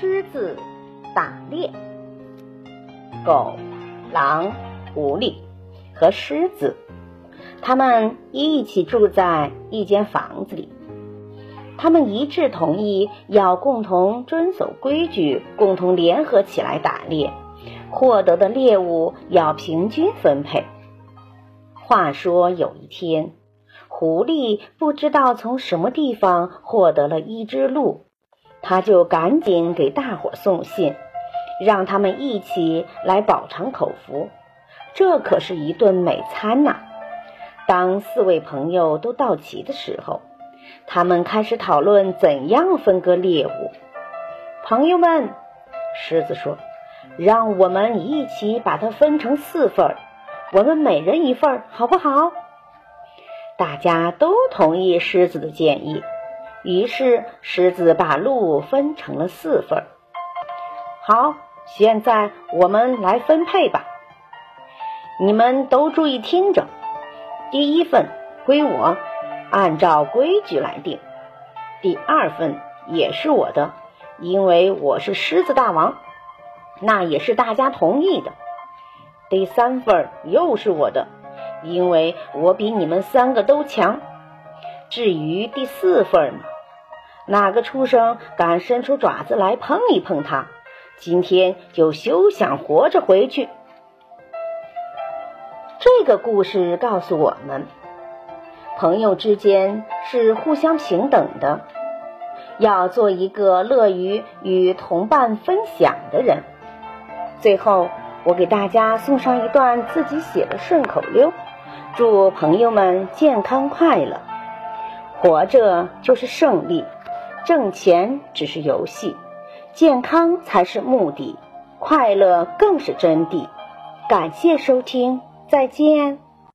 狮子打猎，狗、狼、狐狸和狮子，他们一起住在一间房子里。他们一致同意要共同遵守规矩，共同联合起来打猎，获得的猎物要平均分配。话说有一天，狐狸不知道从什么地方获得了一只鹿。他就赶紧给大伙送信，让他们一起来饱尝口福。这可是一顿美餐呐！当四位朋友都到齐的时候，他们开始讨论怎样分割猎物。朋友们，狮子说：“让我们一起把它分成四份，我们每人一份，好不好？”大家都同意狮子的建议。于是，狮子把鹿分成了四份。好，现在我们来分配吧。你们都注意听着，第一份归我，按照规矩来定。第二份也是我的，因为我是狮子大王，那也是大家同意的。第三份又是我的，因为我比你们三个都强。至于第四份呢，哪个畜生敢伸出爪子来碰一碰它，今天就休想活着回去。这个故事告诉我们，朋友之间是互相平等的，要做一个乐于与同伴分享的人。最后，我给大家送上一段自己写的顺口溜，祝朋友们健康快乐。活着就是胜利，挣钱只是游戏，健康才是目的，快乐更是真谛。感谢收听，再见。